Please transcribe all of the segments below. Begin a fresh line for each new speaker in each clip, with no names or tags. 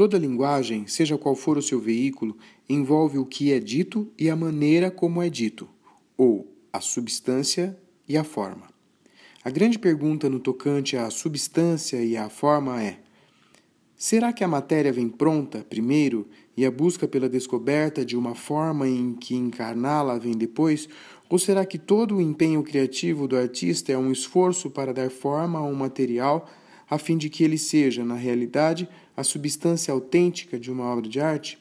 Toda linguagem, seja qual for o seu veículo, envolve o que é dito e a maneira como é dito, ou a substância e a forma. A grande pergunta no tocante à substância e à forma é: será que a matéria vem pronta primeiro e a busca pela descoberta de uma forma em que encarná-la vem depois? Ou será que todo o empenho criativo do artista é um esforço para dar forma a um material a fim de que ele seja, na realidade, a substância autêntica de uma obra de arte?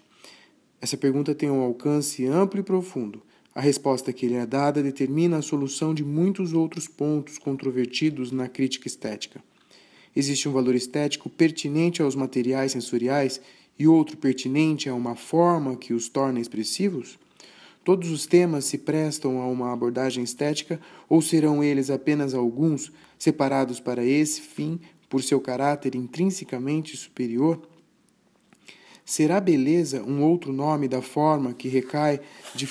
Essa pergunta tem um alcance amplo e profundo. A resposta que lhe é dada determina a solução de muitos outros pontos controvertidos na crítica estética. Existe um valor estético pertinente aos materiais sensoriais e outro pertinente a uma forma que os torna expressivos? Todos os temas se prestam a uma abordagem estética ou serão eles apenas alguns, separados para esse fim por seu caráter intrinsecamente superior? Será beleza um outro nome da forma que recai de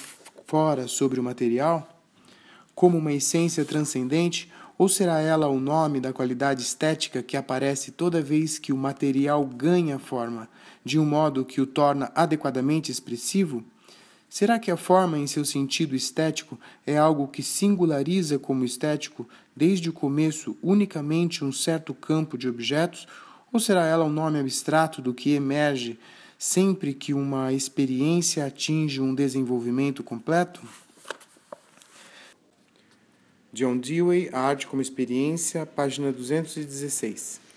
fora sobre o material? Como uma essência transcendente? Ou será ela o nome da qualidade estética que aparece toda vez que o material ganha forma, de um modo que o torna adequadamente expressivo? Será que a forma, em seu sentido estético, é algo que singulariza como estético, desde o começo, unicamente um certo campo de objetos? Ou será ela um nome abstrato do que emerge sempre que uma experiência atinge um desenvolvimento completo? John Dewey, Arte como Experiência, página 216.